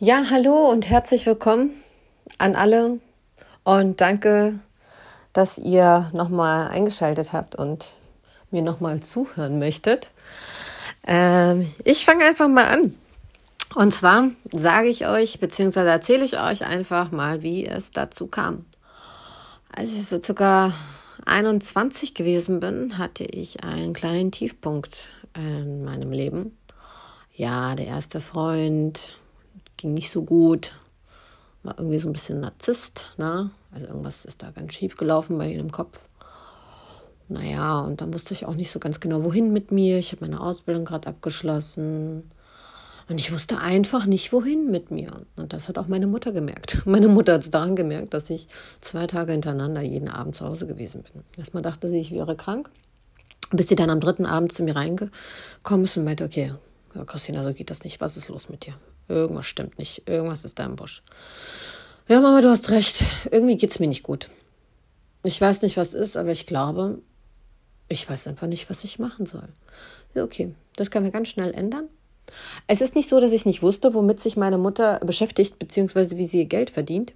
Ja, hallo und herzlich willkommen an alle und danke, dass ihr nochmal eingeschaltet habt und mir nochmal zuhören möchtet. Ähm, ich fange einfach mal an. Und zwar sage ich euch, beziehungsweise erzähle ich euch einfach mal, wie es dazu kam. Als ich so circa 21 gewesen bin, hatte ich einen kleinen Tiefpunkt in meinem Leben. Ja, der erste Freund, ging nicht so gut, war irgendwie so ein bisschen Narzisst, ne? Also irgendwas ist da ganz schief gelaufen bei ihm im Kopf. Naja, und dann wusste ich auch nicht so ganz genau, wohin mit mir. Ich habe meine Ausbildung gerade abgeschlossen. Und ich wusste einfach nicht, wohin mit mir. Und das hat auch meine Mutter gemerkt. Meine Mutter hat es daran gemerkt, dass ich zwei Tage hintereinander jeden Abend zu Hause gewesen bin. Erstmal dachte sie, ich wäre krank, bis sie dann am dritten Abend zu mir reingekommen ist und meinte, okay, Christina, so geht das nicht. Was ist los mit dir? Irgendwas stimmt nicht. Irgendwas ist da im Busch. Ja, Mama, du hast recht. Irgendwie geht es mir nicht gut. Ich weiß nicht, was ist, aber ich glaube, ich weiß einfach nicht, was ich machen soll. Okay, das können wir ganz schnell ändern. Es ist nicht so, dass ich nicht wusste, womit sich meine Mutter beschäftigt, beziehungsweise wie sie ihr Geld verdient.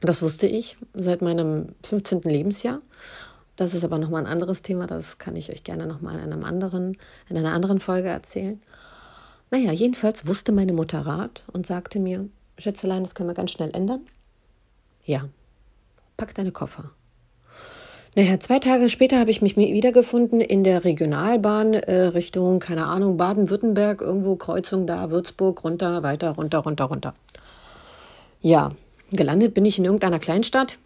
Das wusste ich seit meinem 15. Lebensjahr. Das ist aber nochmal ein anderes Thema. Das kann ich euch gerne nochmal in, in einer anderen Folge erzählen. Naja, jedenfalls wusste meine Mutter Rat und sagte mir, Schätzelein, das können wir ganz schnell ändern. Ja, pack deine Koffer. Naja, zwei Tage später habe ich mich wiedergefunden in der Regionalbahn äh, Richtung, keine Ahnung, Baden-Württemberg, irgendwo Kreuzung da, Würzburg, runter, weiter, runter, runter, runter. Ja, gelandet bin ich in irgendeiner Kleinstadt.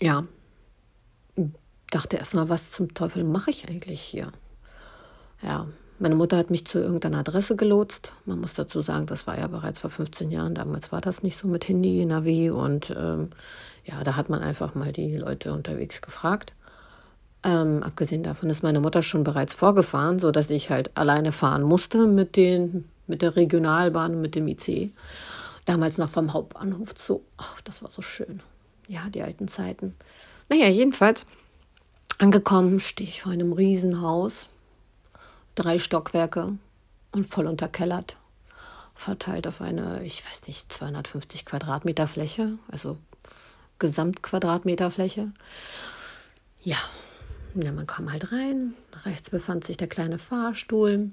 Ja, dachte erstmal, was zum Teufel mache ich eigentlich hier? Ja, meine Mutter hat mich zu irgendeiner Adresse gelotst. Man muss dazu sagen, das war ja bereits vor 15 Jahren. Damals war das nicht so mit Handy, Navi und ähm, ja, da hat man einfach mal die Leute unterwegs gefragt. Ähm, abgesehen davon ist meine Mutter schon bereits vorgefahren, so dass ich halt alleine fahren musste mit den mit der Regionalbahn und mit dem IC. Damals noch vom Hauptbahnhof zu. Ach, das war so schön. Ja, die alten Zeiten. Naja, jedenfalls angekommen stehe ich vor einem Riesenhaus drei Stockwerke und voll unterkellert. Verteilt auf eine, ich weiß nicht, 250 Quadratmeter Fläche, also Gesamtquadratmeter Fläche. Ja, ja, man kam halt rein. Rechts befand sich der kleine Fahrstuhl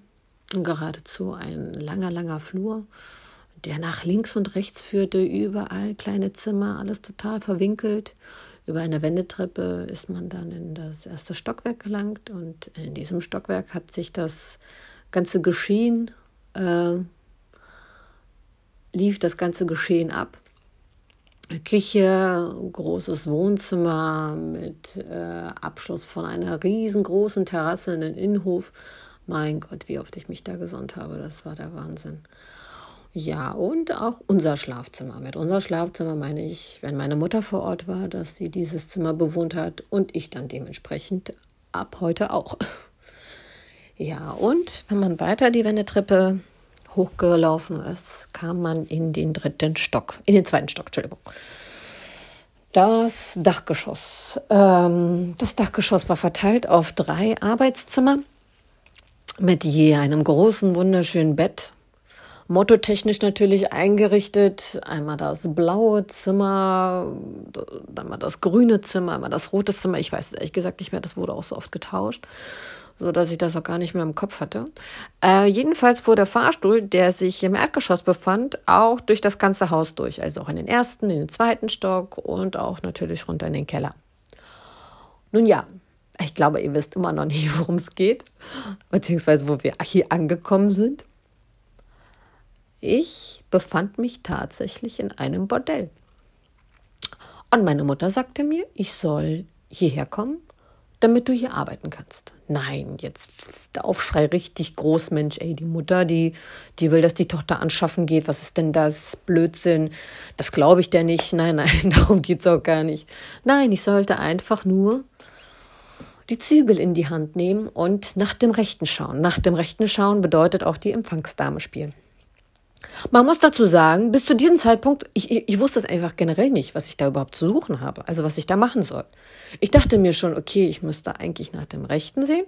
und geradezu ein langer, langer Flur, der nach links und rechts führte. Überall kleine Zimmer, alles total verwinkelt. Über eine Wendetreppe ist man dann in das erste Stockwerk gelangt und in diesem Stockwerk hat sich das ganze Geschehen, äh, lief das ganze Geschehen ab. Küche, großes Wohnzimmer mit äh, Abschluss von einer riesengroßen Terrasse in den Innenhof. Mein Gott, wie oft ich mich da gesonnt habe, das war der Wahnsinn. Ja, und auch unser Schlafzimmer. Mit unser Schlafzimmer meine ich, wenn meine Mutter vor Ort war, dass sie dieses Zimmer bewohnt hat und ich dann dementsprechend ab heute auch. Ja, und wenn man weiter die Wendetreppe hochgelaufen ist, kam man in den dritten Stock, in den zweiten Stock, Entschuldigung. Das Dachgeschoss. Ähm, das Dachgeschoss war verteilt auf drei Arbeitszimmer mit je einem großen, wunderschönen Bett Mottotechnisch natürlich eingerichtet. Einmal das blaue Zimmer, dann mal das grüne Zimmer, einmal das rote Zimmer. Ich weiß es ehrlich gesagt nicht mehr, das wurde auch so oft getauscht, so dass ich das auch gar nicht mehr im Kopf hatte. Äh, jedenfalls fuhr der Fahrstuhl, der sich im Erdgeschoss befand, auch durch das ganze Haus durch. Also auch in den ersten, in den zweiten Stock und auch natürlich runter in den Keller. Nun ja, ich glaube, ihr wisst immer noch nicht, worum es geht, beziehungsweise wo wir hier angekommen sind. Ich befand mich tatsächlich in einem Bordell. Und meine Mutter sagte mir, ich soll hierher kommen, damit du hier arbeiten kannst. Nein, jetzt ist der Aufschrei richtig groß, Mensch, ey, die Mutter, die, die will, dass die Tochter anschaffen geht. Was ist denn das? Blödsinn. Das glaube ich dir nicht. Nein, nein, darum geht es auch gar nicht. Nein, ich sollte einfach nur die Zügel in die Hand nehmen und nach dem Rechten schauen. Nach dem Rechten schauen bedeutet auch die Empfangsdame spielen. Man muss dazu sagen, bis zu diesem Zeitpunkt, ich, ich, ich wusste es einfach generell nicht, was ich da überhaupt zu suchen habe, also was ich da machen soll. Ich dachte mir schon, okay, ich müsste eigentlich nach dem Rechten sehen.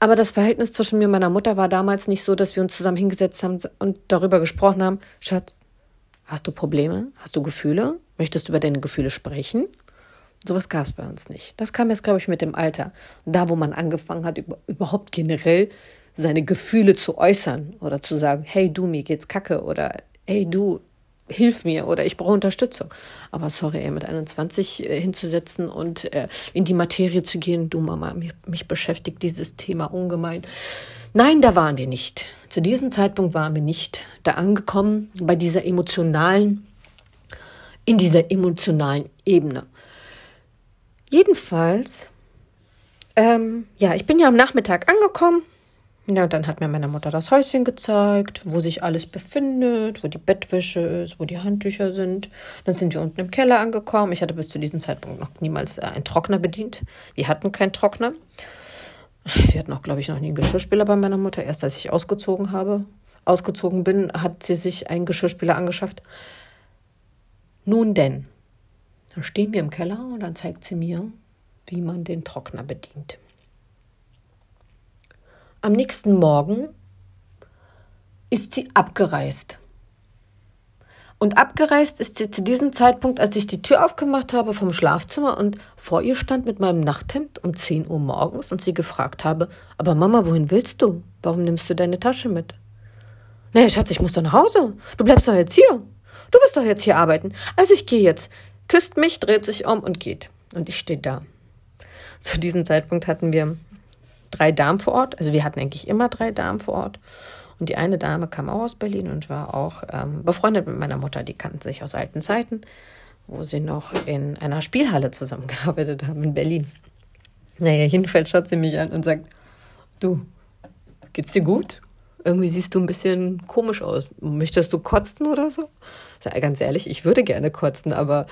Aber das Verhältnis zwischen mir und meiner Mutter war damals nicht so, dass wir uns zusammen hingesetzt haben und darüber gesprochen haben, Schatz, hast du Probleme? Hast du Gefühle? Möchtest du über deine Gefühle sprechen? Sowas gab es bei uns nicht. Das kam jetzt, glaube ich, mit dem Alter. Da, wo man angefangen hat, über, überhaupt generell seine Gefühle zu äußern oder zu sagen, hey du, mir geht's kacke oder hey du, hilf mir oder ich brauche Unterstützung. Aber sorry, ey, mit 21 äh, hinzusetzen und äh, in die Materie zu gehen, du Mama, mich, mich beschäftigt dieses Thema ungemein. Nein, da waren wir nicht. Zu diesem Zeitpunkt waren wir nicht da angekommen bei dieser emotionalen, in dieser emotionalen Ebene. Jedenfalls, ähm, ja, ich bin ja am Nachmittag angekommen ja, dann hat mir meine Mutter das Häuschen gezeigt, wo sich alles befindet, wo die Bettwäsche ist, wo die Handtücher sind. Dann sind wir unten im Keller angekommen. Ich hatte bis zu diesem Zeitpunkt noch niemals äh, einen Trockner bedient. Wir hatten keinen Trockner. Wir hatten auch, glaube ich, noch nie einen Geschirrspüler bei meiner Mutter. Erst als ich ausgezogen habe, ausgezogen bin, hat sie sich einen Geschirrspüler angeschafft. Nun denn, dann stehen wir im Keller und dann zeigt sie mir, wie man den Trockner bedient. Am nächsten Morgen ist sie abgereist. Und abgereist ist sie zu diesem Zeitpunkt, als ich die Tür aufgemacht habe vom Schlafzimmer und vor ihr stand mit meinem Nachthemd um 10 Uhr morgens und sie gefragt habe, aber Mama, wohin willst du? Warum nimmst du deine Tasche mit? Naja, Schatz, ich muss doch nach Hause. Du bleibst doch jetzt hier. Du wirst doch jetzt hier arbeiten. Also ich gehe jetzt. Küsst mich, dreht sich um und geht. Und ich stehe da. Zu diesem Zeitpunkt hatten wir drei Damen vor Ort. Also wir hatten eigentlich immer drei Damen vor Ort. Und die eine Dame kam auch aus Berlin und war auch ähm, befreundet mit meiner Mutter. Die kannten sich aus alten Zeiten, wo sie noch in einer Spielhalle zusammengearbeitet haben in Berlin. Naja, jedenfalls schaut sie mich an und sagt, du, geht's dir gut? Irgendwie siehst du ein bisschen komisch aus. Möchtest du kotzen oder so? Sag ganz ehrlich, ich würde gerne kotzen, aber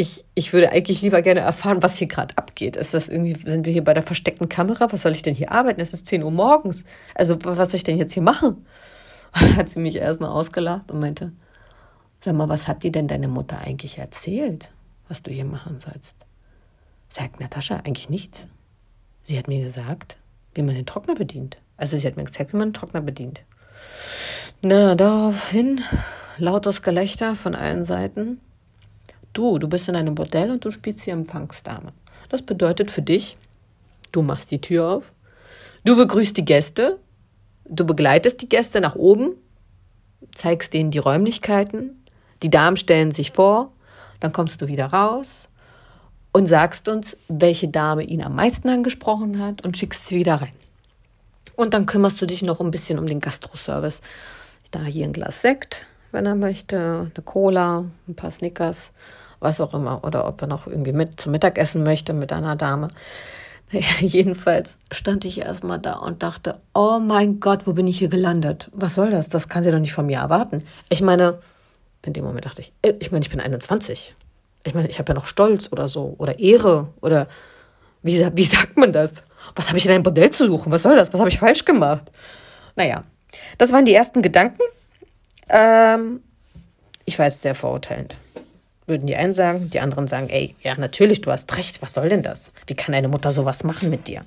ich, ich würde eigentlich lieber gerne erfahren, was hier gerade abgeht. Ist das irgendwie, sind wir hier bei der versteckten Kamera? Was soll ich denn hier arbeiten? Es ist 10 Uhr morgens. Also, was soll ich denn jetzt hier machen? Hat sie mich erstmal ausgelacht und meinte, sag mal, was hat dir denn deine Mutter eigentlich erzählt, was du hier machen sollst? Sagt Natascha eigentlich nichts. Sie hat mir gesagt, wie man den Trockner bedient. Also sie hat mir gezeigt, wie man den Trockner bedient. Na, daraufhin lautes Gelächter von allen Seiten. Du, du bist in einem Bordell und du spielst die Empfangsdame. Das bedeutet für dich, du machst die Tür auf, du begrüßt die Gäste, du begleitest die Gäste nach oben, zeigst denen die Räumlichkeiten, die Damen stellen sich vor, dann kommst du wieder raus und sagst uns, welche Dame ihn am meisten angesprochen hat und schickst sie wieder rein. Und dann kümmerst du dich noch ein bisschen um den Gastroservice. Da hier ein Glas Sekt, wenn er möchte, eine Cola, ein paar Snickers was auch immer, oder ob er noch irgendwie mit zum Mittagessen möchte mit einer Dame. Naja, jedenfalls stand ich erstmal da und dachte, oh mein Gott, wo bin ich hier gelandet? Was soll das? Das kann sie doch nicht von mir erwarten. Ich meine, in dem Moment dachte ich, äh, ich meine, ich bin 21. Ich meine, ich habe ja noch Stolz oder so oder Ehre oder wie, wie sagt man das? Was habe ich in einem Bordell zu suchen? Was soll das? Was habe ich falsch gemacht? Naja, das waren die ersten Gedanken. Ähm, ich weiß, sehr verurteilend würden die einen sagen, die anderen sagen, ey, ja, natürlich, du hast recht, was soll denn das? Wie kann deine Mutter sowas machen mit dir?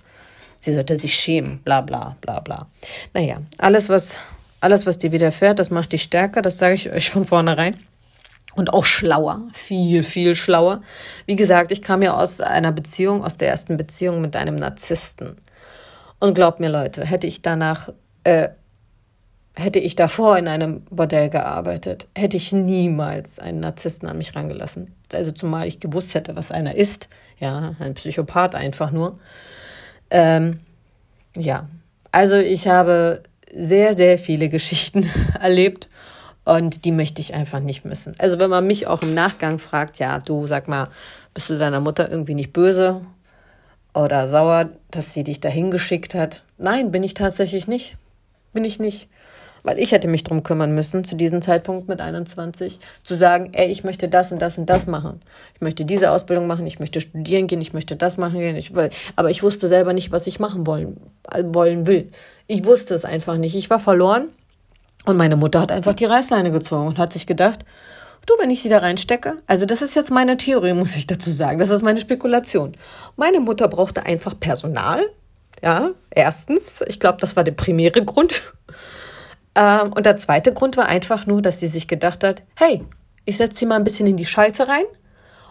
Sie sollte sich schämen, bla bla bla bla. Naja, alles, was, alles, was dir widerfährt, das macht dich stärker, das sage ich euch von vornherein. Und auch schlauer, viel, viel schlauer. Wie gesagt, ich kam ja aus einer Beziehung, aus der ersten Beziehung mit einem Narzissten. Und glaubt mir, Leute, hätte ich danach äh, Hätte ich davor in einem Bordell gearbeitet, hätte ich niemals einen Narzissten an mich rangelassen. Also zumal ich gewusst hätte, was einer ist. Ja, ein Psychopath einfach nur. Ähm, ja, also ich habe sehr, sehr viele Geschichten erlebt und die möchte ich einfach nicht missen. Also wenn man mich auch im Nachgang fragt, ja, du sag mal, bist du deiner Mutter irgendwie nicht böse oder sauer, dass sie dich dahin geschickt hat? Nein, bin ich tatsächlich nicht. Bin ich nicht weil ich hätte mich drum kümmern müssen, zu diesem Zeitpunkt mit 21, zu sagen, ey, ich möchte das und das und das machen. Ich möchte diese Ausbildung machen, ich möchte studieren gehen, ich möchte das machen gehen. Ich will, aber ich wusste selber nicht, was ich machen wollen, wollen will. Ich wusste es einfach nicht. Ich war verloren und meine Mutter hat einfach die Reißleine gezogen und hat sich gedacht, Du, wenn ich sie da reinstecke, also das ist jetzt meine Theorie, muss ich dazu sagen, das ist meine Spekulation. Meine Mutter brauchte einfach Personal, Ja, erstens, ich glaube, das war der primäre Grund. Ähm, und der zweite Grund war einfach nur, dass sie sich gedacht hat, hey, ich setze sie mal ein bisschen in die Scheiße rein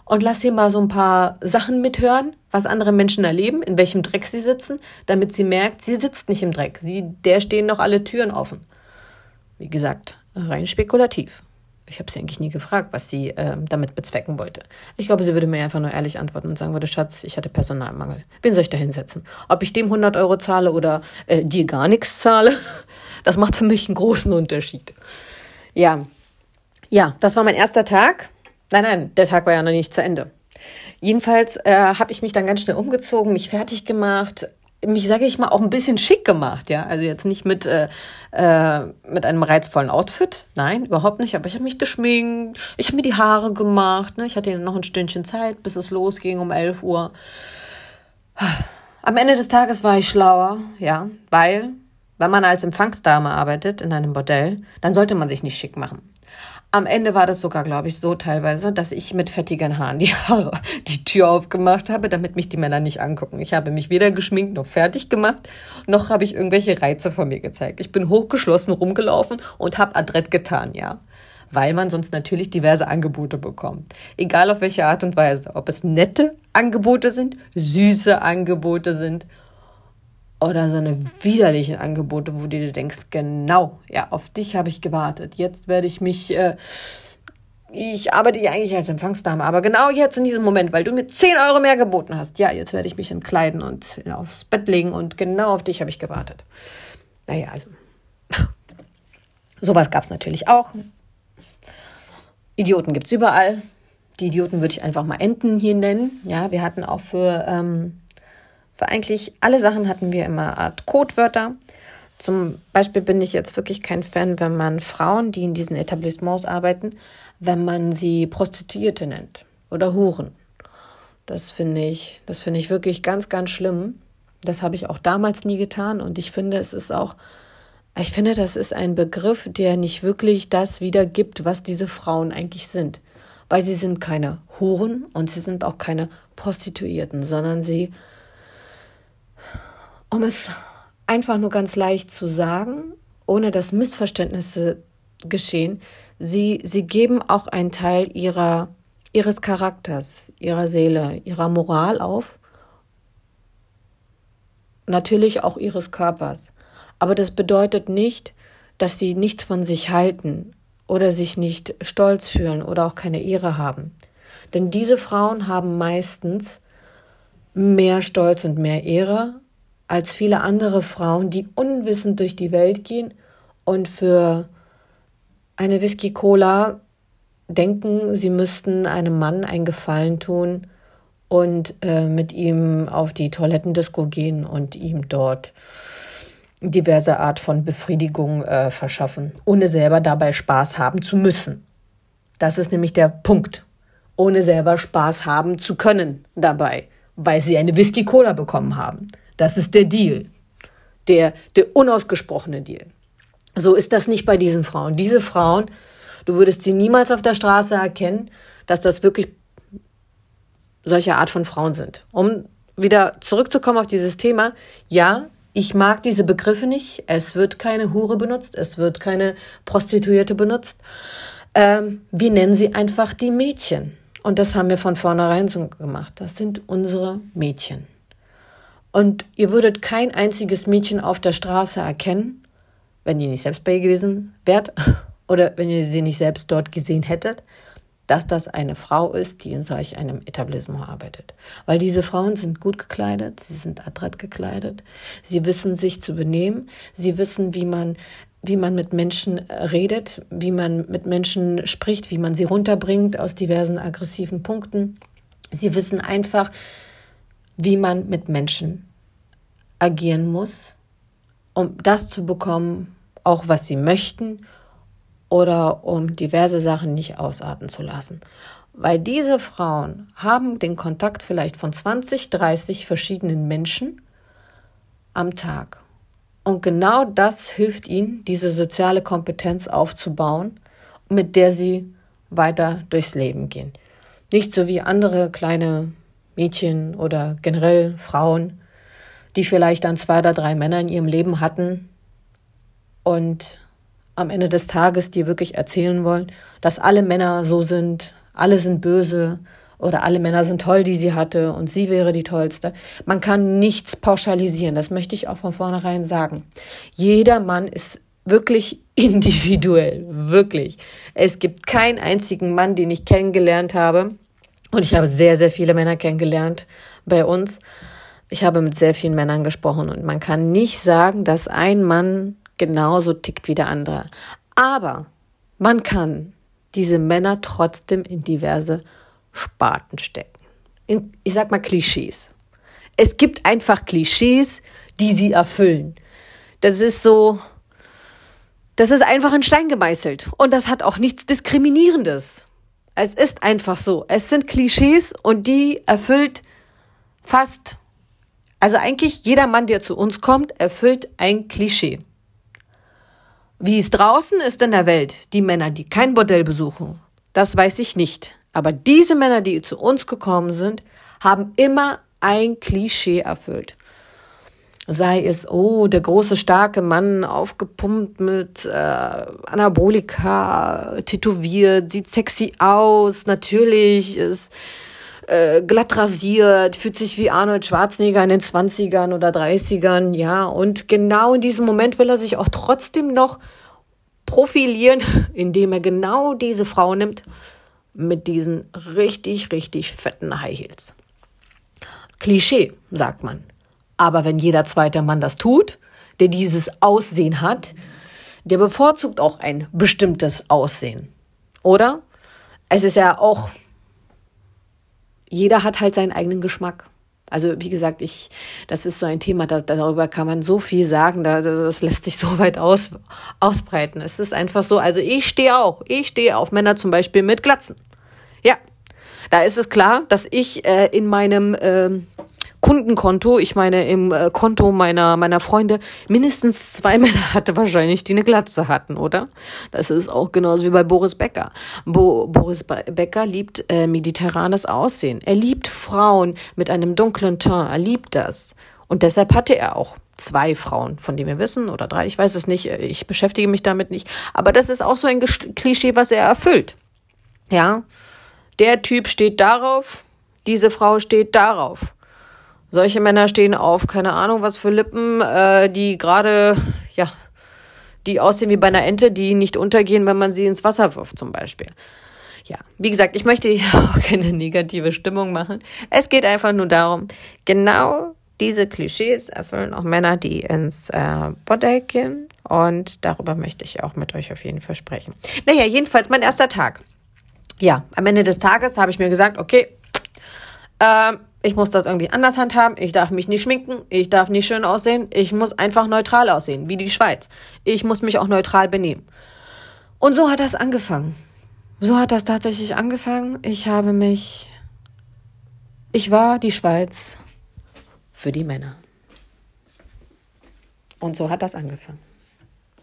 und lass sie mal so ein paar Sachen mithören, was andere Menschen erleben, in welchem Dreck sie sitzen, damit sie merkt, sie sitzt nicht im Dreck. Sie, der stehen noch alle Türen offen. Wie gesagt, rein spekulativ. Ich habe sie eigentlich nie gefragt, was sie äh, damit bezwecken wollte. Ich glaube, sie würde mir einfach nur ehrlich antworten und sagen würde, Schatz, ich hatte Personalmangel. Wen soll ich da hinsetzen? Ob ich dem 100 Euro zahle oder äh, dir gar nichts zahle, das macht für mich einen großen Unterschied. Ja, ja, das war mein erster Tag. Nein, nein, der Tag war ja noch nicht zu Ende. Jedenfalls äh, habe ich mich dann ganz schnell umgezogen, mich fertig gemacht, mich, sage ich mal, auch ein bisschen schick gemacht, ja. Also jetzt nicht mit, äh, äh, mit einem reizvollen Outfit, nein, überhaupt nicht. Aber ich habe mich geschminkt, ich habe mir die Haare gemacht, ne? Ich hatte noch ein Stündchen Zeit, bis es losging um 11 Uhr. Am Ende des Tages war ich schlauer, ja, weil, wenn man als Empfangsdame arbeitet in einem Bordell, dann sollte man sich nicht schick machen. Am Ende war das sogar, glaube ich, so teilweise, dass ich mit fettigen Haaren die Haare, die Tür aufgemacht habe, damit mich die Männer nicht angucken. Ich habe mich weder geschminkt noch fertig gemacht, noch habe ich irgendwelche Reize von mir gezeigt. Ich bin hochgeschlossen rumgelaufen und habe adrett getan, ja. Weil man sonst natürlich diverse Angebote bekommt. Egal auf welche Art und Weise. Ob es nette Angebote sind, süße Angebote sind oder so eine widerlichen Angebote, wo du dir denkst, genau, ja, auf dich habe ich gewartet. Jetzt werde ich mich, äh, ich arbeite ja eigentlich als Empfangsdame, aber genau jetzt in diesem Moment, weil du mir 10 Euro mehr geboten hast, ja, jetzt werde ich mich entkleiden und ja, aufs Bett legen und genau auf dich habe ich gewartet. Naja, also, sowas gab es natürlich auch. Idioten gibt es überall. Die Idioten würde ich einfach mal Enten hier nennen. Ja, wir hatten auch für ähm, für eigentlich alle Sachen hatten wir immer Art Codewörter. Zum Beispiel bin ich jetzt wirklich kein Fan, wenn man Frauen, die in diesen Etablissements arbeiten, wenn man sie Prostituierte nennt oder Huren. Das finde ich, das finde ich wirklich ganz, ganz schlimm. Das habe ich auch damals nie getan und ich finde, es ist auch, ich finde, das ist ein Begriff, der nicht wirklich das wiedergibt, was diese Frauen eigentlich sind. Weil sie sind keine Huren und sie sind auch keine Prostituierten, sondern sie um es einfach nur ganz leicht zu sagen, ohne dass Missverständnisse geschehen, sie, sie geben auch einen Teil ihrer, ihres Charakters, ihrer Seele, ihrer Moral auf, natürlich auch ihres Körpers. Aber das bedeutet nicht, dass sie nichts von sich halten oder sich nicht stolz fühlen oder auch keine Ehre haben. Denn diese Frauen haben meistens mehr Stolz und mehr Ehre als viele andere Frauen, die unwissend durch die Welt gehen und für eine Whisky-Cola denken, sie müssten einem Mann einen Gefallen tun und äh, mit ihm auf die Toilettendisco gehen und ihm dort diverse Art von Befriedigung äh, verschaffen, ohne selber dabei Spaß haben zu müssen. Das ist nämlich der Punkt. Ohne selber Spaß haben zu können dabei, weil sie eine Whisky-Cola bekommen haben. Das ist der Deal. Der, der unausgesprochene Deal. So ist das nicht bei diesen Frauen. Diese Frauen, du würdest sie niemals auf der Straße erkennen, dass das wirklich solche Art von Frauen sind. Um wieder zurückzukommen auf dieses Thema, ja, ich mag diese Begriffe nicht. Es wird keine Hure benutzt, es wird keine Prostituierte benutzt. Ähm, wir nennen sie einfach die Mädchen. Und das haben wir von vornherein so gemacht. Das sind unsere Mädchen. Und ihr würdet kein einziges Mädchen auf der Straße erkennen, wenn ihr nicht selbst bei ihr gewesen wärt oder wenn ihr sie nicht selbst dort gesehen hättet, dass das eine Frau ist, die in solch einem Etablissement arbeitet. Weil diese Frauen sind gut gekleidet, sie sind adrett gekleidet, sie wissen sich zu benehmen, sie wissen, wie man wie man mit Menschen redet, wie man mit Menschen spricht, wie man sie runterbringt aus diversen aggressiven Punkten. Sie wissen einfach, wie man mit Menschen agieren muss, um das zu bekommen, auch was sie möchten oder um diverse Sachen nicht ausarten zu lassen. Weil diese Frauen haben den Kontakt vielleicht von 20, 30 verschiedenen Menschen am Tag. Und genau das hilft ihnen, diese soziale Kompetenz aufzubauen, mit der sie weiter durchs Leben gehen. Nicht so wie andere kleine Mädchen oder generell Frauen, die vielleicht dann zwei oder drei Männer in ihrem Leben hatten und am Ende des Tages dir wirklich erzählen wollen, dass alle Männer so sind, alle sind böse oder alle Männer sind toll, die sie hatte und sie wäre die tollste. Man kann nichts pauschalisieren, das möchte ich auch von vornherein sagen. Jeder Mann ist wirklich individuell, wirklich. Es gibt keinen einzigen Mann, den ich kennengelernt habe. Und ich habe sehr, sehr viele Männer kennengelernt bei uns. Ich habe mit sehr vielen Männern gesprochen und man kann nicht sagen, dass ein Mann genauso tickt wie der andere. Aber man kann diese Männer trotzdem in diverse Sparten stecken. In, ich sag mal Klischees. Es gibt einfach Klischees, die sie erfüllen. Das ist so, das ist einfach in Stein gemeißelt. Und das hat auch nichts Diskriminierendes. Es ist einfach so. Es sind Klischees und die erfüllt fast, also eigentlich jeder Mann, der zu uns kommt, erfüllt ein Klischee. Wie es draußen ist in der Welt, die Männer, die kein Bordell besuchen, das weiß ich nicht. Aber diese Männer, die zu uns gekommen sind, haben immer ein Klischee erfüllt sei es, oh, der große, starke Mann, aufgepumpt mit äh, Anabolika, tätowiert, sieht sexy aus, natürlich, ist äh, glatt rasiert, fühlt sich wie Arnold Schwarzenegger in den 20ern oder 30ern, ja, und genau in diesem Moment will er sich auch trotzdem noch profilieren, indem er genau diese Frau nimmt mit diesen richtig, richtig fetten High Heels. Klischee, sagt man. Aber wenn jeder zweite Mann das tut, der dieses Aussehen hat, der bevorzugt auch ein bestimmtes Aussehen. Oder? Es ist ja auch, jeder hat halt seinen eigenen Geschmack. Also wie gesagt, ich, das ist so ein Thema, da, darüber kann man so viel sagen, da, das lässt sich so weit aus, ausbreiten. Es ist einfach so, also ich stehe auch, ich stehe auf Männer zum Beispiel mit Glatzen. Ja, da ist es klar, dass ich äh, in meinem äh, Kundenkonto, ich meine im äh, Konto meiner meiner Freunde, mindestens zwei Männer hatte wahrscheinlich, die eine Glatze hatten, oder? Das ist auch genauso wie bei Boris Becker. Bo Boris Becker liebt äh, mediterranes Aussehen. Er liebt Frauen mit einem dunklen Teint. Er liebt das. Und deshalb hatte er auch zwei Frauen, von denen wir wissen, oder drei, ich weiß es nicht, ich beschäftige mich damit nicht. Aber das ist auch so ein Klischee, was er erfüllt. Ja, der Typ steht darauf, diese Frau steht darauf. Solche Männer stehen auf, keine Ahnung, was für Lippen, äh, die gerade, ja, die aussehen wie bei einer Ente, die nicht untergehen, wenn man sie ins Wasser wirft, zum Beispiel. Ja, wie gesagt, ich möchte hier auch keine negative Stimmung machen. Es geht einfach nur darum, genau diese Klischees erfüllen auch Männer, die ins äh, Bordell gehen. Und darüber möchte ich auch mit euch auf jeden Fall sprechen. Naja, jedenfalls mein erster Tag. Ja, am Ende des Tages habe ich mir gesagt, okay, äh, ich muss das irgendwie anders handhaben, ich darf mich nicht schminken, ich darf nicht schön aussehen, ich muss einfach neutral aussehen, wie die Schweiz. Ich muss mich auch neutral benehmen. Und so hat das angefangen. So hat das tatsächlich angefangen. Ich habe mich, ich war die Schweiz für die Männer. Und so hat das angefangen.